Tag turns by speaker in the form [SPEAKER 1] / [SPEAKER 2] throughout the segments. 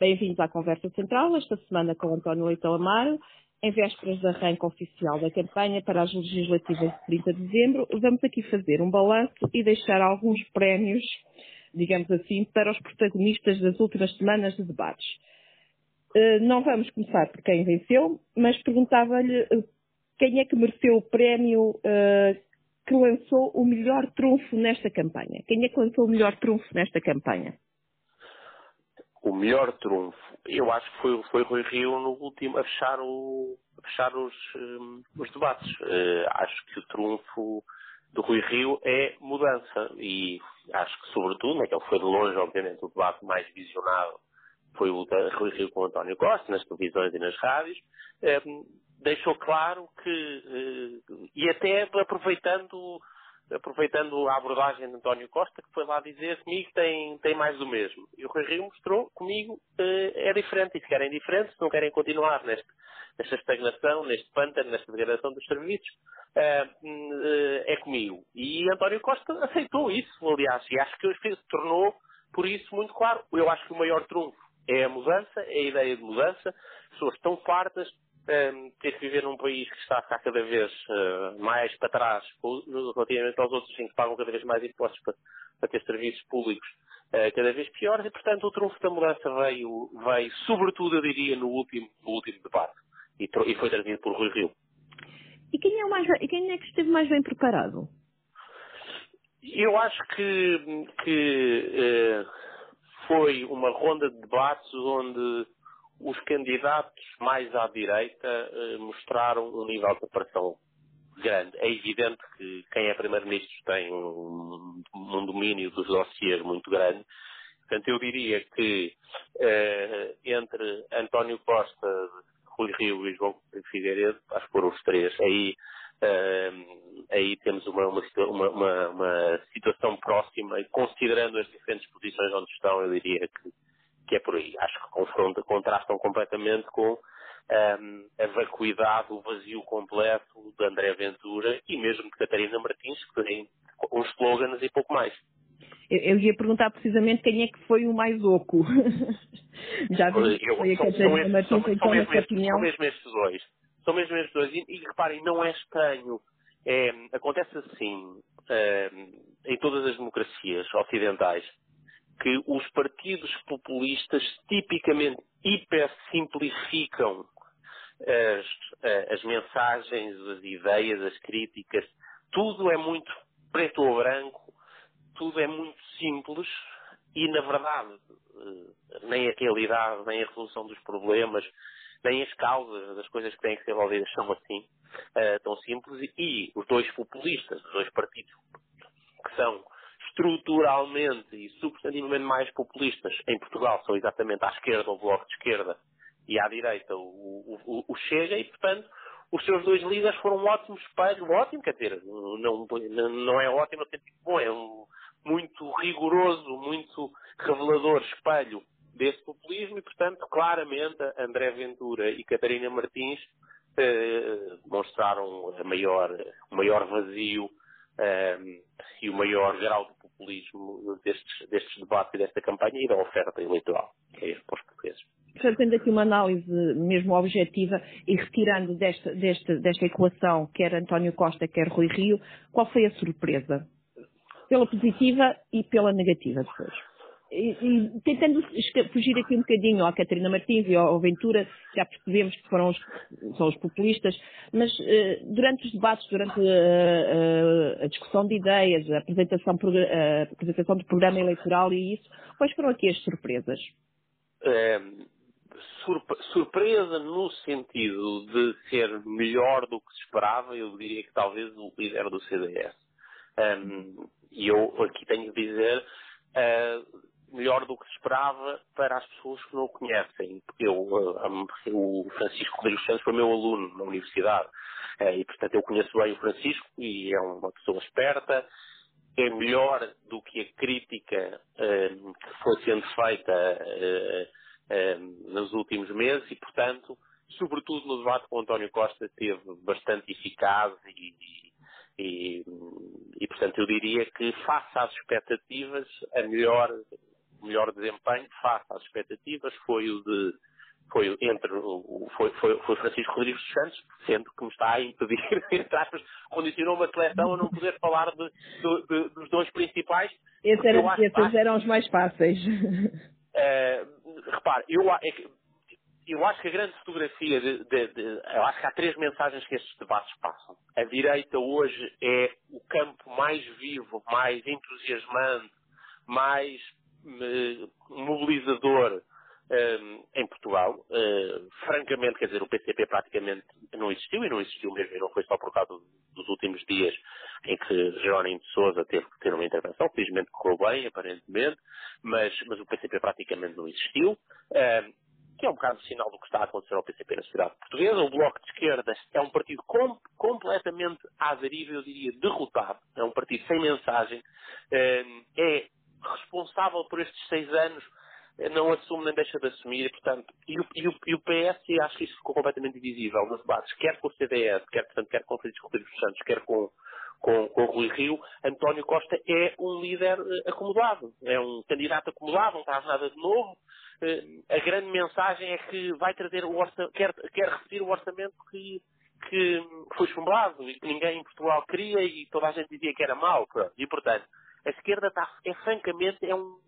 [SPEAKER 1] Bem-vindos à Conversa Central, esta semana com António Leitão Amaro. Em vésperas da arranque oficial da campanha para as legislativas de 30 de dezembro, vamos aqui fazer um balanço e deixar alguns prémios, digamos assim, para os protagonistas das últimas semanas de debates. Eh, não vamos começar por quem venceu, mas perguntava-lhe eh, quem é que mereceu o prémio uh, que lançou o melhor trunfo nesta campanha? Quem é que lançou o melhor trunfo nesta campanha?
[SPEAKER 2] O melhor trunfo, eu acho que foi, foi Rui Rio no último a fechar, o, a fechar os, um, os debates. Uh, acho que o trunfo do Rui Rio é mudança e acho que sobretudo, né, que ele foi de longe, obviamente, o debate mais visionado foi o da Rui Rio com António Costa, nas televisões e nas rádios. Um, deixou claro que, eh, e até aproveitando, aproveitando a abordagem de António Costa, que foi lá dizer comigo tem, tem mais do mesmo. E o Rui Rio mostrou comigo eh, é diferente, e se querem diferente, se não querem continuar neste, nesta estagnação, neste pântano, nesta degradação dos serviços, eh, é comigo. E António Costa aceitou isso, aliás, e acho que se tornou, por isso, muito claro. Eu acho que o maior trunfo é a mudança, é a ideia de mudança. Pessoas estão fartas um, ter que viver num país que está a ficar cada vez uh, mais para trás relativamente aos outros, em que pagam cada vez mais impostos para, para ter serviços públicos uh, cada vez piores e, portanto, o trunfo da mudança veio, veio sobretudo, eu diria, no último, no último debate e, e foi trazido por Rui Rio.
[SPEAKER 1] E quem, é mais, quem é que esteve mais bem preparado?
[SPEAKER 2] Eu acho que, que uh, foi uma ronda de debates onde os candidatos mais à direita eh, mostraram um nível de preparação grande. É evidente que quem é primeiro-ministro tem um, um, domínio dos dossiers muito grande. Portanto, eu diria que eh, entre António Costa, Rui Rio e João Figueiredo, acho que foram os três, aí, eh, aí temos uma, uma, uma, uma situação próxima e considerando as diferentes posições onde estão, eu diria que que é por aí. Acho que confronta, contrastam completamente com um, a vacuidade, o vazio completo de André Ventura e mesmo de Catarina Martins, que tem uns slogans e pouco mais.
[SPEAKER 1] Eu, eu ia perguntar precisamente quem é que foi o mais oco. Já vi que foi a Catarina Martins, são,
[SPEAKER 2] na sua opinião... São mesmo estes dois. São mesmo estes dois. E, e reparem, não é estranho. É, acontece assim é, em todas as democracias ocidentais que os partidos populistas tipicamente hipersimplificam as, eh, as mensagens, as ideias, as críticas. Tudo é muito preto ou branco, tudo é muito simples e, na verdade, eh, nem a realidade, nem a resolução dos problemas, nem as causas das coisas que têm que ser resolvidas são assim, uh, tão simples. E os dois populistas, os dois partidos que são estruturalmente e substantivamente mais populistas em Portugal. São exatamente à esquerda o Bloco de Esquerda e à direita. O, o, o Chega e, portanto, os seus dois líderes foram um ótimo espelho, ótimo, quer dizer, não, não é ótimo bom, é um muito rigoroso, muito revelador espelho desse populismo e, portanto, claramente André Ventura e Catarina Martins eh, mostraram a maior, o maior vazio eh, e o maior grau de populismo destes, destes debates e desta campanha e da oferta eleitoral, que é para os portugueses.
[SPEAKER 1] Fazendo aqui uma análise mesmo objetiva e retirando desta, desta, desta equação, quer António Costa, quer Rui Rio, qual foi a surpresa? Pela positiva e pela negativa depois e, e, tentando fugir aqui um bocadinho à Catarina Martins e ao Ventura, já percebemos que foram os, são os populistas, mas uh, durante os debates, durante uh, uh, a discussão de ideias, a apresentação, a apresentação do programa eleitoral e isso, quais foram aqui as surpresas?
[SPEAKER 2] É, surpresa no sentido de ser melhor do que se esperava, eu diria que talvez o líder do CDS. Um, e eu aqui tenho de dizer, uh, melhor do que se esperava para as pessoas que não o conhecem. Eu, eh, o Francisco Rodrigues Santos foi meu aluno na universidade eh, e, portanto, eu conheço bem o Francisco e é uma pessoa esperta. É melhor do que a crítica eh, que foi sendo feita nos últimos meses e, portanto, sobretudo no debate com António Costa, teve bastante eficaz e, e, e, portanto, eu diria que, face às expectativas, a melhor melhor desempenho face às expectativas foi o de foi entre o, foi, foi, foi Francisco Rodrigues dos Santos, sendo que me está a impedir, entre aspas, condicionou uma seleção a não poder falar de, de, de, dos dois principais.
[SPEAKER 1] Esses eram, esses eram os mais fáceis.
[SPEAKER 2] Uh, repare, eu, é eu acho que a grande fotografia, de, de, de, eu acho que há três mensagens que estes debates passam. A direita hoje é o campo mais vivo, mais entusiasmante, mais mobilizador uh, em Portugal. Uh, francamente, quer dizer, o PCP praticamente não existiu e não existiu mesmo, e não foi só por causa dos últimos dias em que Jerónimo de Souza teve que ter uma intervenção, felizmente correu bem, aparentemente, mas, mas o PCP praticamente não existiu. Uh, que é um bocado sinal do que está a acontecer ao PCP na sociedade portuguesa. O Bloco de Esquerda é um partido com, completamente à deriva, eu diria, derrotado. É um partido sem mensagem. É responsável por estes seis anos, não assume nem deixa de assumir, portanto, e o, e o, e o PS, acho que isso ficou completamente invisível nos debates, quer com o CDS, quer, portanto, quer com o Francisco Rodrigues Santos, quer com, com, com o Rui Rio, António Costa é um líder uh, acomodado, é um candidato acomodado, não traz nada de novo. Uh, a grande mensagem é que vai trazer o orçamento, quer, quer repetir o orçamento que, que foi chumbado e que ninguém em Portugal queria e toda a gente dizia que era mau. E, portanto, a esquerda está, é francamente, é um,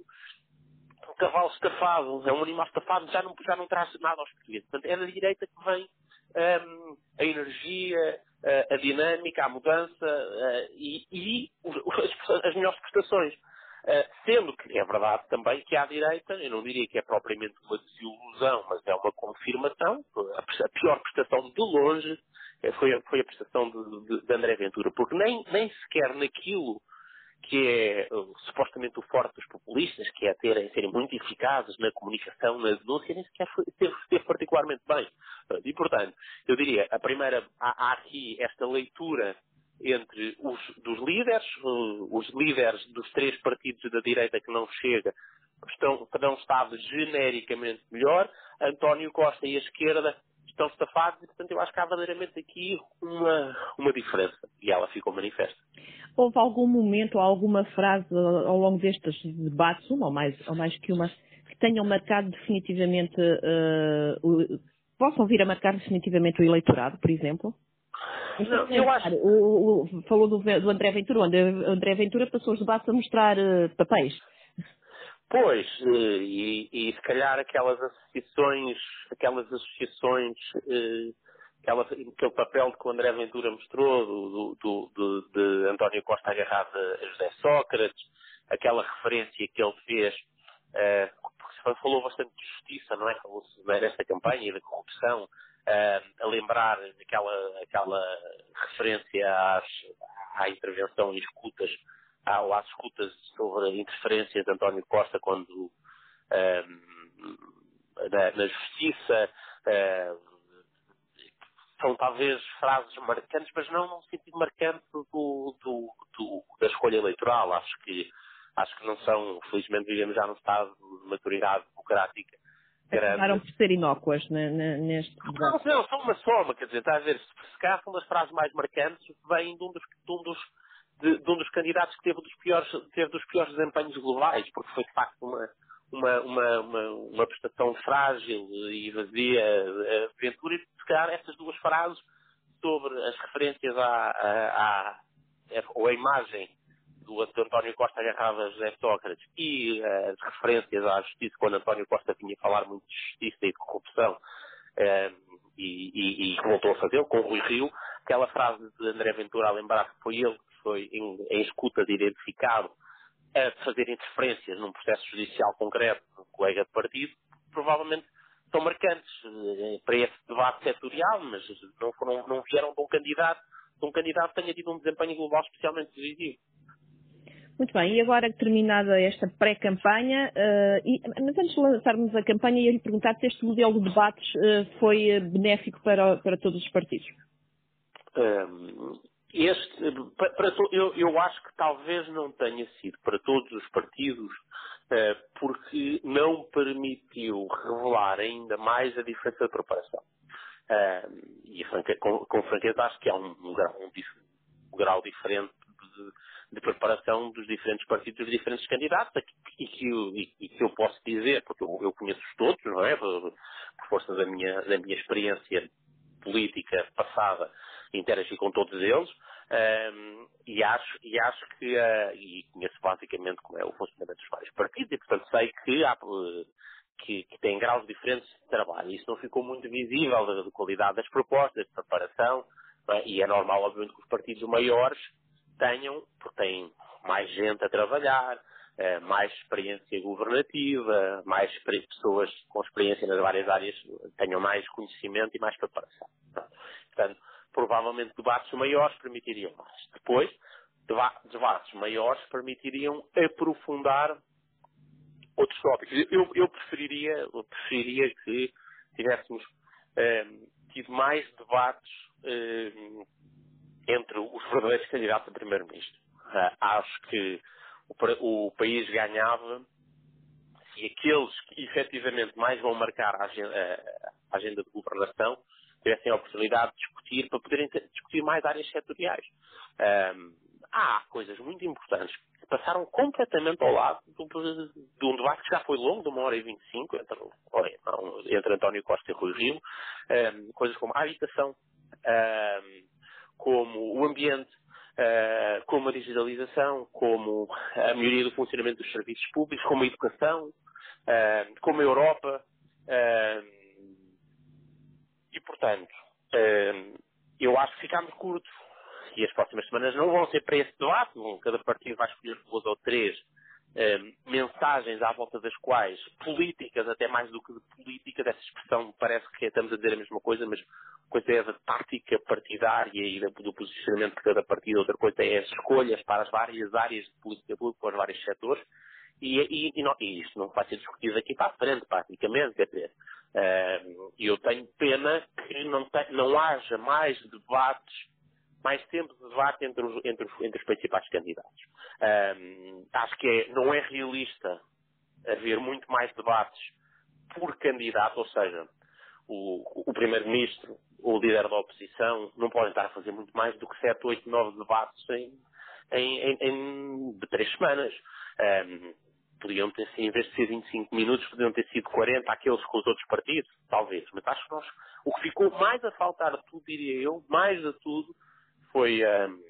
[SPEAKER 2] um cavalo estafado, é um animal estafado, já não, já não traz nada aos portugueses. Portanto, é da direita que vem um, a energia, a, a, dinâmica, a mudança uh, e, e as, as, melhores prestações. Uh, sendo que é verdade também que à direita, eu não diria que é propriamente uma desilusão, mas é uma confirmação, a, a pior prestação de longe eh, foi foi a prestação de, de, de André Ventura, porque nem, nem sequer naquilo que é uh, supostamente o forte dos populistas, que é terem, serem muito eficazes na comunicação, na denúncia, nem sequer esteve, particularmente bem. E, portanto, eu diria, a primeira, há, há aqui esta leitura entre os dos líderes, uh, os líderes dos três partidos da direita que não chega, estão, terão estado genericamente melhor, António Costa e a esquerda estão estafados e, portanto, eu acho que há verdadeiramente aqui uma, uma diferença e ela ficou manifesta.
[SPEAKER 1] Houve algum momento ou alguma frase ao longo destes debates, uma ou mais, ou mais que uma, que tenham marcado definitivamente, uh, o, possam vir a marcar definitivamente o eleitorado, por exemplo? Não, eu acho... O, o, falou do, do, André Ventura, onde o André Ventura passou os debates a mostrar uh, papéis.
[SPEAKER 2] Pois, eh, e, e, se calhar aquelas associações, aquelas associações, eh, aquela, aquele papel que o André Ventura mostrou, do, do, do, de António Costa agarrado a José Sócrates, aquela referência que ele fez, uh, porque falou bastante de justiça, não é? Falou-se campanha e da corrupção, a lembrar aquela, aquela referência às, à intervenção em escutas ou às escutas sobre interferências de António Costa quando um, na, na, justiça uh, são talvez frases marcantes, mas não num sentido marcante do, do, do, da escolha eleitoral. Acho que acho que não são, felizmente vivemos já num estado de maturidade democrática
[SPEAKER 1] Acabaram por ser inócuas neste.
[SPEAKER 2] Não, não, são uma soma, quer dizer, está a ver, se calhar são das frases mais marcantes, vêm de um dos, de um dos de, de, um dos candidatos que teve dos piores, teve dos piores desempenhos globais, porque foi de facto uma, uma, uma, uma, uma prestação frágil e vazia aventura, e se calhar essas duas frases sobre as referências à, à, à ou a imagem do António Costa agarrado a José Sócrates e as referências à justiça, quando António Costa vinha falar muito de justiça e de corrupção, eh, e, e, e voltou a fazê-lo com o Rui Rio, aquela frase de André Ventura a lembrar que foi ele foi em, em escuta de identificado a fazer interferências num processo judicial concreto de um colega de partido, provavelmente são marcantes eh, para esse debate setorial, mas não, foram, não vieram de um candidato, de um candidato que tenha tido um desempenho global especialmente decisivo.
[SPEAKER 1] Muito bem, e agora terminada esta pré-campanha, uh, mas antes de lançarmos a campanha, eu lhe perguntar se este modelo de debates uh, foi benéfico para, para todos os partidos.
[SPEAKER 2] Um, este, para, para, eu, eu, acho que talvez não tenha sido para todos os partidos, uh, porque não permitiu revelar ainda mais a diferença de preparação. Uh, e com, com, franqueza acho que há um, um, grau, um, um grau, diferente de, de preparação dos diferentes partidos, dos diferentes candidatos, e que, e, e que eu posso dizer, porque eu, eu conheço-os todos, não é? Por, por força da minha, da minha experiência política passada, interagi com todos eles, um, e, acho, e acho que, uh, e conheço basicamente como é o funcionamento dos vários partidos, e portanto sei que há, que, que têm graus diferentes de trabalho. Isso não ficou muito visível da, da qualidade das propostas, de preparação, é? e é normal, obviamente, que os partidos maiores tenham, porque têm mais gente a trabalhar, uh, mais experiência governativa, mais pessoas com experiência nas várias áreas tenham mais conhecimento e mais preparação. Portanto, provavelmente debates maiores permitiriam mais. Depois, debates maiores permitiriam aprofundar outros tópicos. Eu, eu preferiria, eu preferiria que tivéssemos eh, tido mais debates eh, entre os verdadeiros candidatos a primeiro-ministro. Uh, acho que o, o, país ganhava se aqueles que efetivamente mais vão marcar a agenda, a agenda de governação tivessem a oportunidade de discutir, para poderem discutir mais áreas setoriais. Um, há coisas muito importantes que passaram completamente ao lado de um debate que já foi longo, de uma hora e vinte e cinco, entre, António Costa e Rui Rio, um, coisas como a habitação, um, como o ambiente, uh, como a digitalização, como a melhoria do funcionamento dos serviços públicos, como a educação, uh, como a Europa. Uh, e, portanto, eu acho que ficámos curtos. E as próximas semanas não vão ser para esse debate. Cada partido vai escolher duas ou três mensagens à volta das quais políticas, até mais do que de política, dessa expressão parece que estamos a dizer a mesma coisa, mas coisa é da tática partidária e do posicionamento de cada partido, outra coisa é as escolhas para as várias áreas de política pública, para os vários setores, e, e, e, não, e isto não vai ser discutido aqui para a frente, praticamente, quer dizer, e eu tenho pena que não, não haja mais debates, mais tempo de debate entre os, entre os, entre os principais candidatos. Um, acho que é, não é realista haver muito mais debates por candidato, ou seja, o, o Primeiro-Ministro, o líder da oposição, não podem estar a fazer muito mais do que 7, 8, 9 debates em, em, em, em de três semanas. Um, podiam ter sido, em vez de ser 25 minutos, podiam ter sido 40 aqueles com os outros partidos, talvez. Mas acho que nós, o que ficou mais a faltar de tudo, diria eu, mais de tudo, foi, um,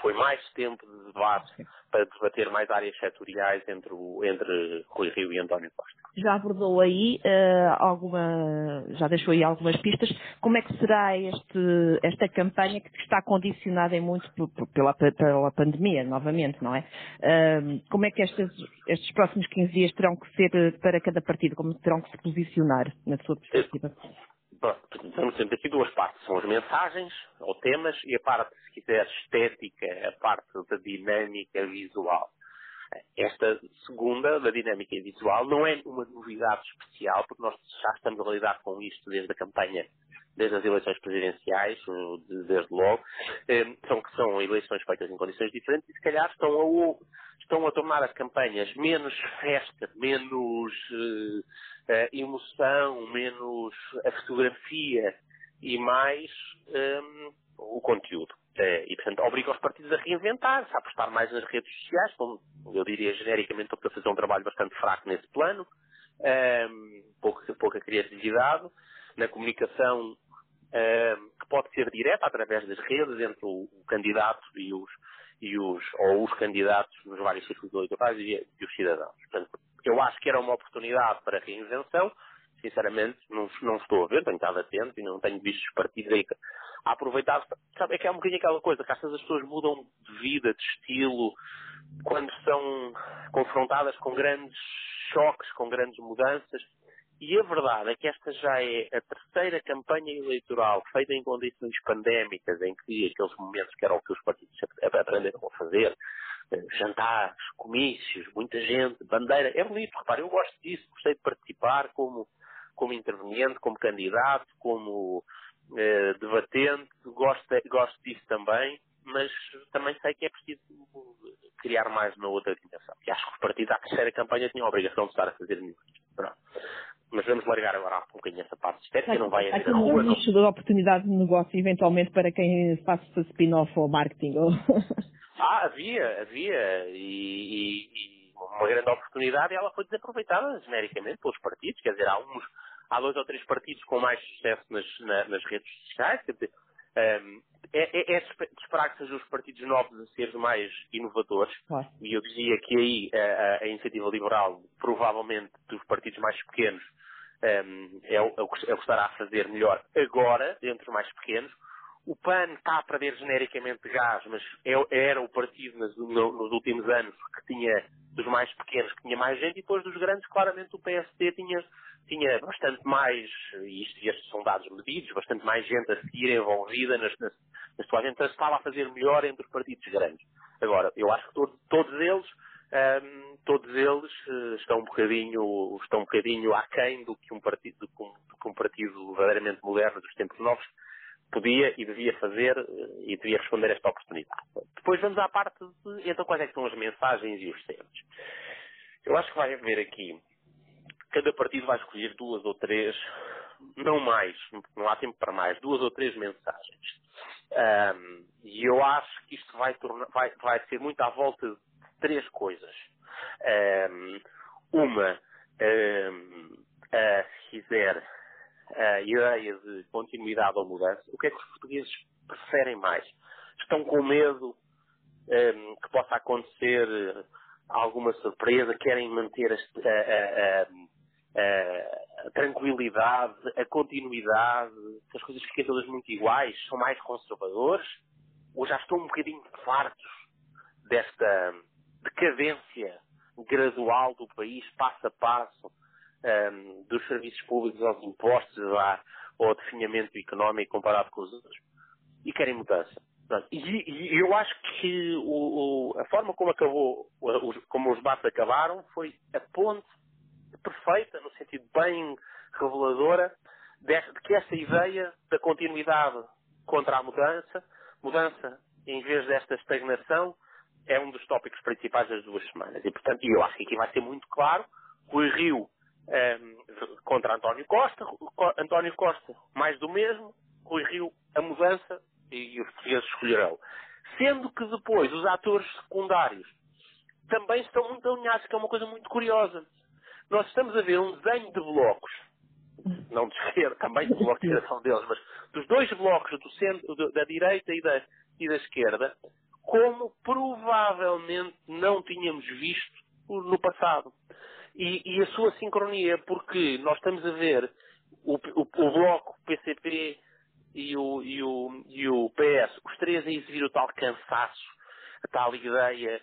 [SPEAKER 2] foi mais tempo de debate para debater mais áreas setoriais entre, o, entre Rui Rio e António Costa.
[SPEAKER 1] Já abordou aí uh, alguma, já deixou aí algumas pistas. Como é que será este, esta campanha que está condicionada em muito pela, pela pandemia, novamente, não é? Uh, como é que estes, estes próximos 15 dias terão que ser para cada partido? Como terão que se posicionar, na sua perspectiva?
[SPEAKER 2] Temos sempre aqui duas partes. São as mensagens, ou temas, e a parte, se quiser, estética, a parte da dinâmica visual. Esta segunda, da dinâmica visual, não é uma novidade especial, porque nós já estamos a lidar com isto desde a campanha, desde as eleições presidenciais, desde logo. Eh, são que são eleições feitas em condições diferentes e, se calhar, estão a, estão a tornar as campanhas menos festa, menos uh, emoção, menos a fotografia e mais um, ehm, o conteúdo. Uh, e, portanto, obriga os partidos a reinventar-se, a apostar mais nas redes sociais, como eu diria genericamente, estou a fazer um trabalho bastante fraco nesse plano, ehm, pouca, pouca criatividade, na comunicação ehm, que pode ser direta através das redes entre o, o candidato e os, e os, ou os candidatos nos vários círculos eleitorais e, e os cidadãos. Portanto, eu acho que era uma oportunidade para reinvenção. Sinceramente, não, não estou a ver, tenho estado atento e não tenho visto os partidos aí a aproveitar. Sabe, é que é um bocadinho aquela coisa, que às vezes as pessoas mudam de vida, de estilo, quando são confrontadas com grandes choques, com grandes mudanças. E a verdade é que esta já é a terceira campanha eleitoral feita em condições pandémicas, em que aqueles momentos que eram o que os partidos aprenderam a fazer, eh, jantares, comícios, muita gente, bandeira, é bonito, repare, eu gosto disso, gostei de participar como, como interveniente, como candidato, como eh, debatente, gosto, gosto disso também, mas também sei que é preciso criar mais na outra dimensão. E acho que os partidos à terceira campanha tinham a obrigação de estar a fazer. Pronto. Mas vamos largar agora um bocadinho essa parte estética, não vai haver rua.
[SPEAKER 1] Há um da oportunidade de negócio, eventualmente, para quem faça spin-off ou marketing. Ou...
[SPEAKER 2] Ah, havia, havia. E, e, e uma grande oportunidade e ela foi desaproveitada genericamente pelos partidos. Quer dizer, há uns, há dois ou três partidos com mais sucesso nas, na, nas redes sociais. Um, é, é, é, de esperar que sejam os partidos novos a ser mais inovadores. E eu dizia que aí a, a, iniciativa liberal, provavelmente dos partidos mais pequenos, um, é, o, é, o que, é o que estará a fazer melhor agora, entre os mais pequenos. O PAN está a perder genericamente gás, mas é, era o partido nos, últimos anos que tinha, dos mais pequenos, que tinha mais gente, e depois dos grandes, claramente o PSD tinha, tinha bastante mais, e isto, estes são dados medidos, bastante mais gente a seguir envolvida nas, nas, nas suas então estava a fazer melhor entre os partidos grandes. Agora, eu acho que todos, todos eles um, todos eles uh, estão um bocadinho estão um bocadinho aquém do que um partido do que um, do que um partido verdadeiramente moderno dos tempos novos podia e devia fazer uh, e devia responder a esta oportunidade. Depois vamos à parte de então quais é são as mensagens e os temas. Eu acho que vai haver aqui cada partido vai escolher duas ou três, não mais, não há tempo para mais, duas ou três mensagens. Um, e eu acho que isto vai, tornar, vai, vai ser muito à volta de três coisas. Um, uma, um, se quiser, a ideia de continuidade ou mudança. O que é que os portugueses preferem mais? Estão com medo que possa acontecer alguma surpresa? Querem manter a, a, a a tranquilidade, a continuidade, que as coisas fiquem todas muito iguais, são mais conservadores, ou já estão um bocadinho fartos desta decadência gradual do país, passo a passo, um, dos serviços públicos aos impostos lá, ao definhamento económico comparado com os outros, e querem mudança. E, e eu acho que o, o, a forma como acabou, como os debates acabaram, foi a ponte perfeita, no sentido bem reveladora, de, que essa ideia da continuidade contra a mudança, mudança em vez desta estagnação, é um dos tópicos principais das duas semanas. E, portanto, eu acho que aqui vai ser muito claro, Rui Rio ehm, contra António Costa, António Costa mais do mesmo, Rui Rio a mudança e os portugueses escolherão. Sendo que depois os atores secundários também estão muito alinhados, que é uma coisa muito curiosa nós estamos a ver um desenho de blocos, não de esquerda, também de blocos de são deles, mas dos dois blocos do centro, da direita e da, e da esquerda, como provavelmente não tínhamos visto no passado. E, e a sua sincronia, porque nós estamos a ver o, o, o bloco PCP e o, e, o, e o PS, os três a exibir o tal cansaço, a tal ideia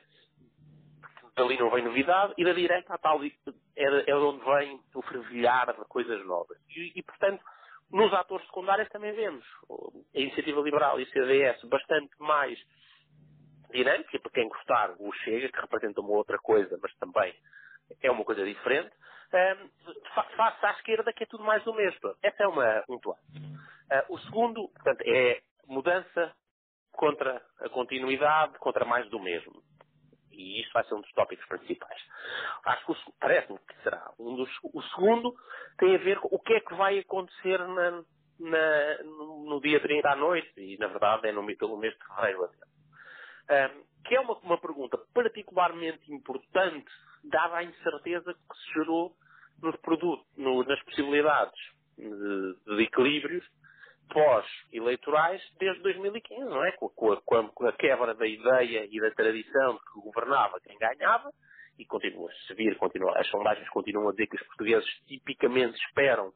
[SPEAKER 2] dali não vem novidade, e da direita a tal, é, é onde vem o fervilhar de coisas novas. E, e, portanto, nos atores secundários também vemos a Iniciativa Liberal e o CDS bastante mais dinâmica, para quem gostar, o Chega, que representa uma outra coisa, mas também é uma coisa diferente, um, face à esquerda, que é tudo mais do mesmo. Essa é uma, um plano. Uh, o segundo, portanto, é mudança contra a continuidade, contra mais do mesmo e isto vai ser um dos tópicos principais. Acho que parece-me que será um dos. O segundo tem a ver com o que é que vai acontecer na, na, no dia 30 à noite, e na verdade é no, pelo mês de fevereiro. Um, que é uma, uma pergunta particularmente importante, dada a incerteza que se gerou no nas possibilidades de, de equilíbrios pós-eleitorais desde 2015, não é? Com a, com, a, quebra da ideia e da tradição de que governava quem ganhava, e continua a subir, continua, as sondagens continuam a dizer que os portugueses tipicamente esperam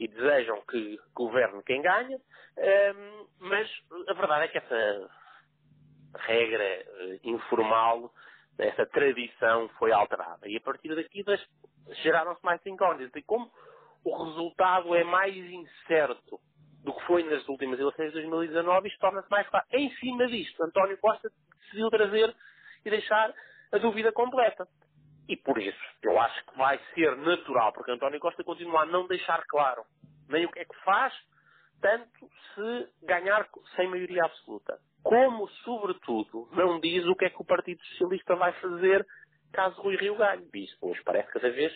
[SPEAKER 2] e desejam que governe quem ganha, um, mas a verdade é que essa regra uh, informal, essa tradição foi alterada. E a partir daqui geraram-se mais incógnitas. E como o resultado é mais incerto do que foi nas últimas eleições de 2019, isto torna-se mais claro. Em cima disto, António Costa decidiu trazer e deixar a dúvida completa. E por isso, eu acho que vai ser natural, porque António Costa continua a não deixar claro nem o que é que faz, tanto se ganhar sem maioria absoluta. Como, sobretudo, não diz o que é que o Partido Socialista vai fazer caso Rui Rio ganhe. Isso hoje parece cada vez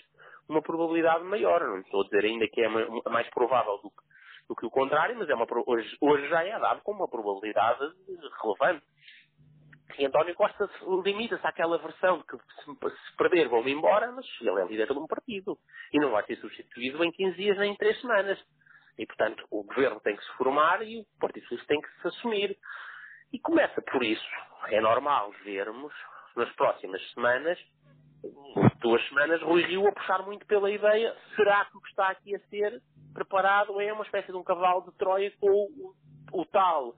[SPEAKER 2] uma probabilidade maior. Não estou a dizer ainda que é mais provável do que do que o contrário, mas é uma, hoje, hoje já é dado com uma probabilidade relevante. E António Costa limita-se àquela versão de que se perder vão-me embora, mas ele é líder de um partido. E não vai ser substituído em 15 dias nem em 3 semanas. E, portanto, o governo tem que se formar e o Partido Socialista tem que se assumir. E começa por isso. É normal vermos, nas próximas semanas, duas semanas, Rui Rio a puxar muito pela ideia, será que o que está aqui a ser preparado é uma espécie de um cavalo de Troia com o, o, tal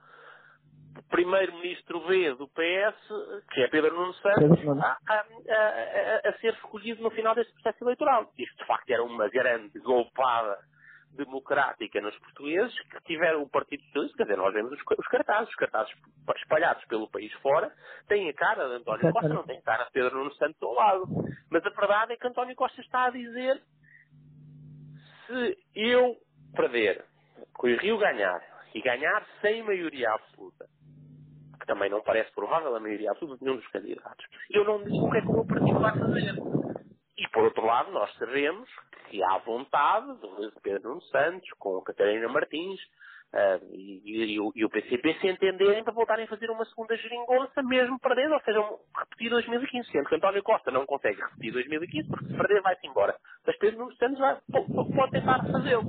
[SPEAKER 2] primeiro-ministro B do PS, que é Pedro Nuno Santos, a, a, a, a, ser escolhido no final deste processo eleitoral. Isto, de facto, era uma grande golpada democrática nos portugueses que tiveram o Partido Socialista, quer dizer, nós vemos os, os cartazes, os cartazes espalhados pelo país fora, têm a cara de António Costa, não têm a cara de Pedro Nuno Santos ao lado. Mas a verdade é que António Costa está a dizer se eu perder, que o Rio ganhar, e ganhar sem maioria absoluta, que também não parece provável a maioria absoluta de nenhum dos candidatos, eu não digo o que é que o meu partido vai fazer. E por outro lado, nós sabemos que há vontade de Pedro Nuno Santos, com a Catarina Martins uh, e, e, e, o PCP se entenderem para voltarem a fazer uma segunda geringonça, mesmo perdendo, ou seja, repetir 2015, sendo que António Costa não consegue repetir 2015, porque se perder vai-se embora. Mas Pedro Nuno Santos vai, pode tentar fazê-lo.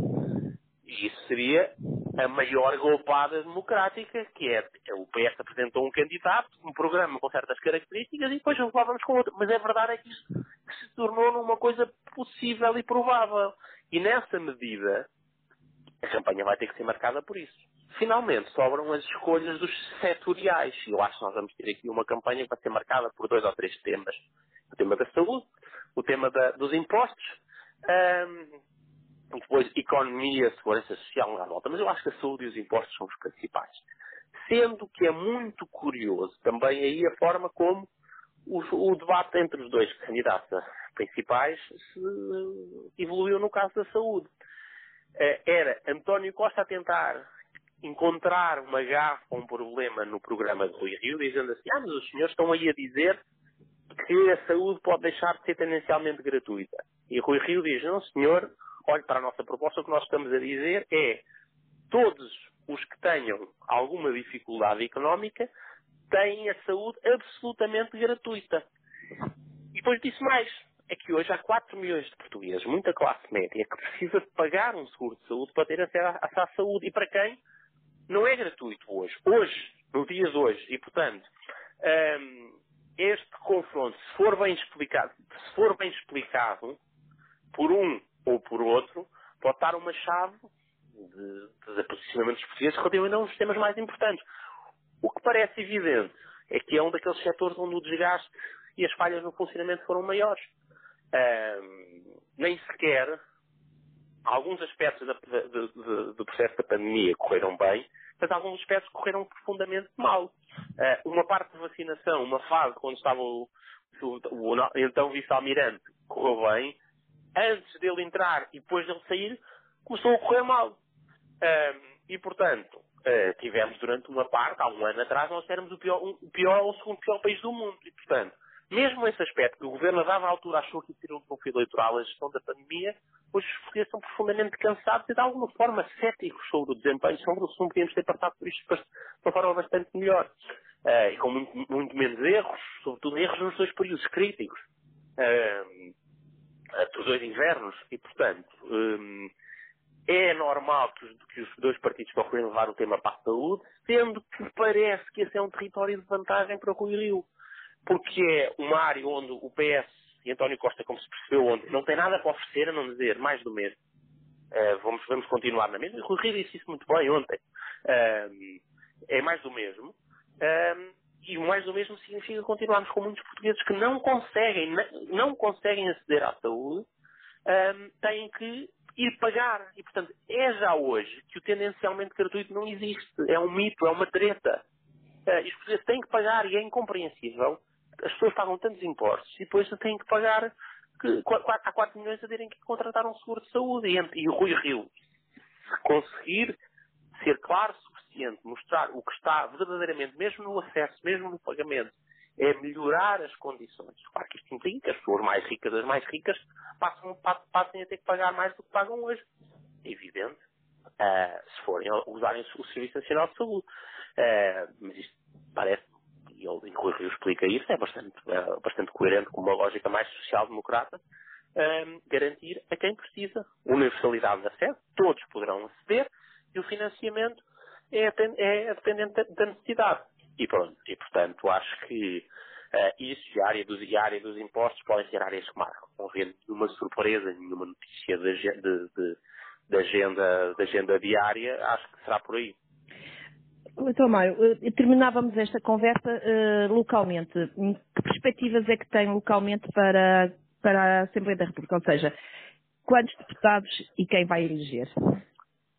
[SPEAKER 2] E isso seria a maior golpada democrática, que é o PS apresentou um candidato, um programa com certas características e depois levávamos com outro. Mas a verdade é que isso se tornou numa coisa possível e provável. E nessa medida, a campanha vai ter que ser marcada por isso. Finalmente, sobram as escolhas dos setoriais. Eu acho que nós vamos ter aqui uma campanha que vai ser marcada por dois ou três temas. O tema da saúde, o tema da, dos impostos, um, e depois economia, segurança social à volta. Mas eu acho que a saúde e os impostos são os principais. Sendo que é muito curioso também aí a forma como o, o debate entre os dois candidatos principais se evoluiu no caso da saúde. Eh, era António Costa a tentar encontrar uma gafa um problema no programa de Rui Rio, dizendo assim, ah, mas os senhores estão aí a dizer que a saúde pode deixar de ser tendencialmente gratuita. E Rui Rio diz, não senhor, olhe para a nossa proposta, o que nós estamos a dizer é todos os que tenham alguma dificuldade económica têm a saúde absolutamente gratuita. E depois disse mais, é que hoje há 4 milhões de portugueses, muita classe média, que precisa de pagar um seguro de saúde para ter acesso à saúde. E para quem não é gratuito hoje. Hoje, no dia de hoje. E, portanto, um, este confronto, se for bem explicado, se for bem explicado por um ou por outro, pode dar uma chave de, de posicionamentos portugueses relativamente a um dos temas mais importantes. O que parece evidente é que é um daqueles setores onde o desgaste e as falhas no funcionamento foram maiores. Nem sequer alguns aspectos da, de, de, do processo da pandemia correram bem, mas alguns aspectos correram profundamente mal. Uh, uma parte da vacinação, uma fase quando estava o, o, o, o então vice-almirante, correu bem, antes dele entrar e depois dele sair, começou a correr mal. Um, e, portanto, uh, tivemos durante uma parte, há um ano atrás, nós éramos o pior, um, o pior ou o segundo pior país do mundo. E, portanto, mesmo esse aspecto que o governo, a dada altura, achou que ia ser um conflito eleitoral, a gestão da pandemia, hoje os portugueses estão profundamente cansados e, de alguma forma, céticos sobre o desempenho, sobre se não podíamos ter passado por isto de uma forma bastante melhor. Uh, e com muito, muito, menos erros, sobretudo erros nos dois períodos críticos. Uh, dos dois invernos e, portanto, é normal que os, que os, dois partidos procurem levar o tema para a saúde, sendo que parece que esse é um território de vantagem para o Rio, porque é uma área onde o PS e António Costa, como se percebeu ontem, não tem nada para oferecer, a não dizer mais do mesmo. Uh, vamos, vamos continuar na mesma. O Rio disse isso muito bem ontem. Uh, é mais do mesmo. Uh, e mais do mesmo significa continuarmos com muitos portugueses que não conseguem, não conseguem aceder à saúde, têm que ir pagar. E, portanto, é já hoje que o tendencialmente gratuito não existe. É um mito, é uma treta. Uh, os portugueses têm que pagar e é incompreensível. As pessoas pagam tantos impostos e depois têm que pagar que, há 4 milhões a terem que contratar um seguro de saúde. E, e o Rui Rio, se conseguir ser claro suficiente, mostrar o que está verdadeiramente, mesmo no acesso, mesmo no pagamento, é melhorar as condições. Claro que isto implica as pessoas mais ricas, as mais ricas, passam, passem a ter que pagar mais do que pagam hoje. É evidente. Uh, se forem usarem o Serviço Nacional de Saúde. Uh, mas isto parece, e, e Rui Rio explica isso, é bastante, é bastante coerente com uma lógica mais social-democrata, um, garantir a quem precisa universalidade de acesso, todos poderão aceder e o financiamento é, é dependente da necessidade. E pronto, e portanto acho que uh, isso e a, área dos, e a área dos impostos podem ser áreas que marcam. Não havendo nenhuma surpresa, nenhuma notícia de, de, de, de, agenda, de agenda diária, acho que será por aí.
[SPEAKER 1] Então, Mário, eh, terminávamos esta conversa uh, localmente. Que perspectivas é que tem localmente para, para a Assembleia da República? Ou seja, quantos deputados e quem vai eleger?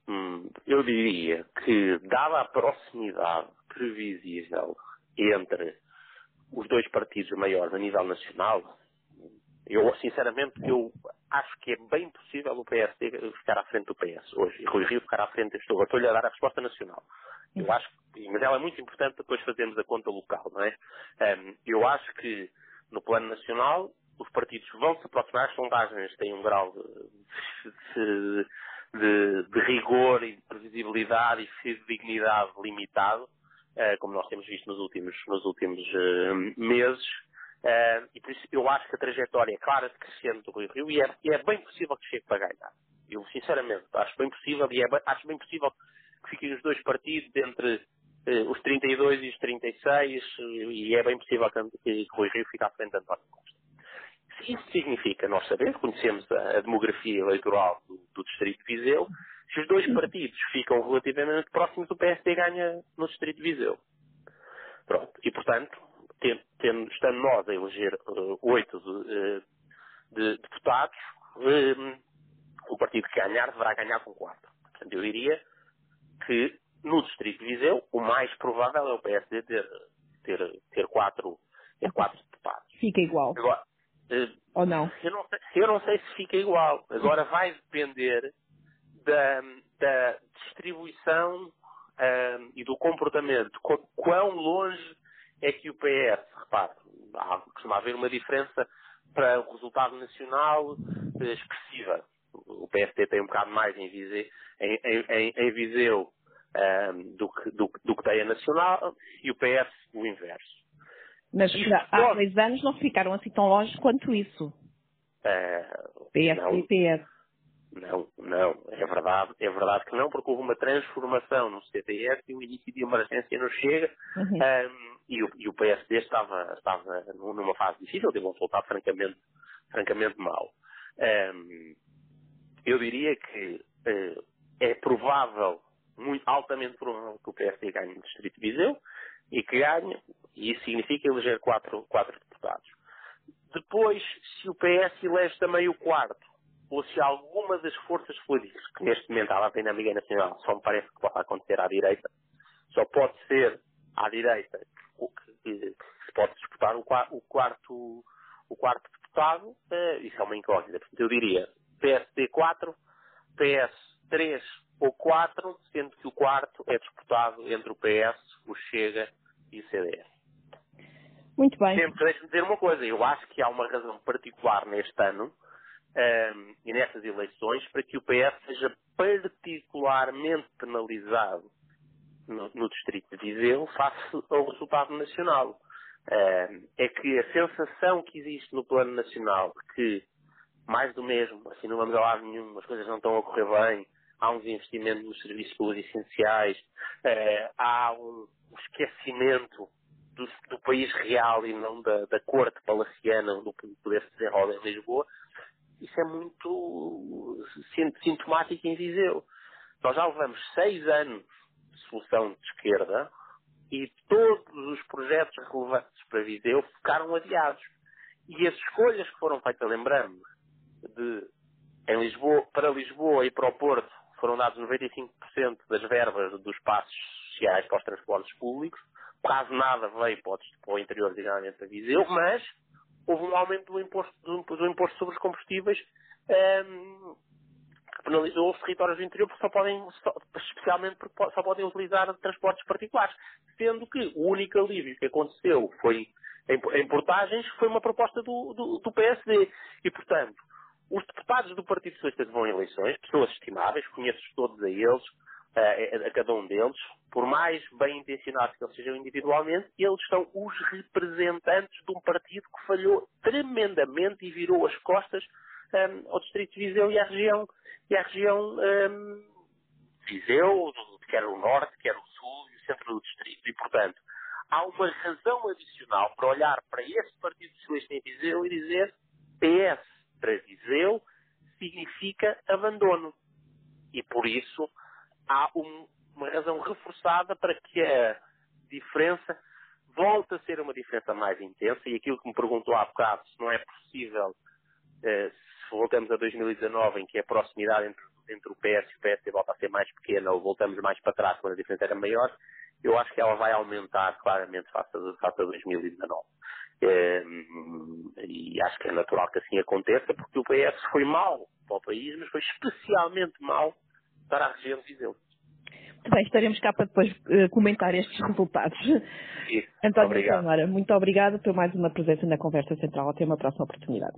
[SPEAKER 2] Hum, eu diria que, dada a proximidade previsível entre os dois partidos maiores a nível nacional, eu, sinceramente, eu acho que é bem possível o PSD ficar à frente do PS hoje e Rui Rio ficar à frente. Estou, estou-lhe a dar a resposta nacional. Eu acho, mas ela é muito importante depois fazermos a conta local, não é? Um, eu acho que no plano nacional os partidos vão se aproximar, as sondagens têm um grau de, de, de rigor e de previsibilidade e de dignidade limitado, como nós temos visto nos últimos, nos últimos uh, meses. Uh, e por isso eu acho que a trajetória é clara de crescendo do Rio Rio e é, e é bem possível que chegue para ganhar. Eu, sinceramente, acho bem possível e é, acho bem possível que fiquem os dois partidos entre eh, os 32 e os 36 e é bem possível que, que Rui Rio fique à frente de António Costa. Isso significa, nós sabemos, conhecemos a, a demografia eleitoral do, do, Distrito de Viseu, se os dois partidos ficam relativamente próximos, o PSD ganha no Distrito de Viseu. Pronto. E, portanto, tendo, estando nós a eleger uh, oito uh, de, deputados, uh, o partido que ganhar deverá ganhar com quatro. Portanto, eu diria que no Distrito de Viseu o mais provável é o PSD ter, ter, ter, quatro, ter quatro deputados.
[SPEAKER 1] Fica igual. Agora, Ou não?
[SPEAKER 2] Eu não, sei, eu não sei se fica igual. Agora vai depender da, da distribuição e do comportamento. Quão longe é que o PS, repare, há, costuma haver uma diferença para o resultado nacional eh, expressiva. O PSD tem um bocado mais em Viseu, em, em, em Viseu um, do, que, do, do que tem a nacional e o PS o inverso.
[SPEAKER 1] Mas Isto há pode... dois anos não ficaram assim tão longe quanto isso.
[SPEAKER 2] Uh,
[SPEAKER 1] PS não, e PS.
[SPEAKER 2] Não, não, é verdade, é verdade que não, porque houve uma transformação no CDS e o início de emergência não chega. Uhum. Um, e o, e o PSD estava, estava numa fase difícil, teve um resultado francamente, francamente mau. Um, eu diria que uh, é provável, muito altamente provável, que o PSD ganhe no Distrito de Viseu e que ganhe, e isso significa eleger quatro, quatro deputados. Depois, se o PS elege também o quarto, ou se alguma das forças políticas, que neste momento há a dinâmica nacional, só me parece que pode acontecer à direita, só pode ser à direita que, se pode disputar o, quarto, o quarto deputado, uh, isso é uma incógnita. Portanto, eu diria PSD 4, PS 3 ou 4, sendo que o quarto é disputado entre o PS, o Chega e o CDS.
[SPEAKER 1] Muito bem.
[SPEAKER 2] Sempre deixe-me dizer uma coisa, eu acho que há uma razão particular neste ano um, ehm, e nestas eleições para que o PS seja particularmente penalizado no, no distrito de Viseu face ao resultado nacional. Uh, é que a sensação que existe no plano nacional que mais do mesmo, assim não vamos a lado nenhum, as coisas não estão a correr bem, há um desinvestimento nos serviços públicos essenciais, uh, há um, esquecimento do, do, país real e não da, da corte palaciana do poder se desenrola em Lisboa, isso é muito sintomático em Viseu. Nós já levamos seis anos solução de esquerda e todos os projetos relevantes para Viseu ficaram adiados. E as escolhas que foram feitas, lembramos, de, em Lisboa, para Lisboa e para o Porto, foram dados 95% das verbas dos passos sociais para os transportes públicos, quase nada veio para o, interior, designadamente para Viseu, mas houve um aumento do imposto, do, do imposto sobre os combustíveis um, penalizou os territórios do interior porque só podem, só, especialmente porque só podem utilizar transportes particulares. Sendo que o único alívio que aconteceu foi em portagens foi uma proposta do, do, do PSD. E, portanto, os deputados do Partido Socialista vão em eleições, pessoas estimáveis, conheço todos a eles, a, cada um deles, por mais bem intencionados que eles sejam individualmente, eles são os representantes de um partido que falhou tremendamente e virou as costas um, ao Distrito de Viseu e à região, e à região um, Viseu, quer o Norte, quer o Sul e o Centro do Distrito. E, portanto, há uma razão adicional para olhar para esse Partido Socialista em Viseu e dizer PS para Viseu significa abandono. E, por isso, há um, uma razão reforçada para que a diferença volte a ser uma diferença mais intensa. E aquilo que me perguntou há bocado, se não é possível, eh, se voltamos a 2019, em que a proximidade entre, entre o PS e o PSD volta a ser mais pequena, ou voltamos mais para trás quando a diferença era maior, eu acho que ela vai aumentar claramente face a, face a 2019. É, e acho que é natural que assim aconteça, porque o PS foi mal para o país, mas foi especialmente mal para a região de Viseu.
[SPEAKER 1] Muito bem, estaremos cá para depois uh, comentar estes resultados.
[SPEAKER 2] Isso,
[SPEAKER 1] António. Câmara, muito obrigada por mais uma presença na Conversa Central. Até uma próxima oportunidade.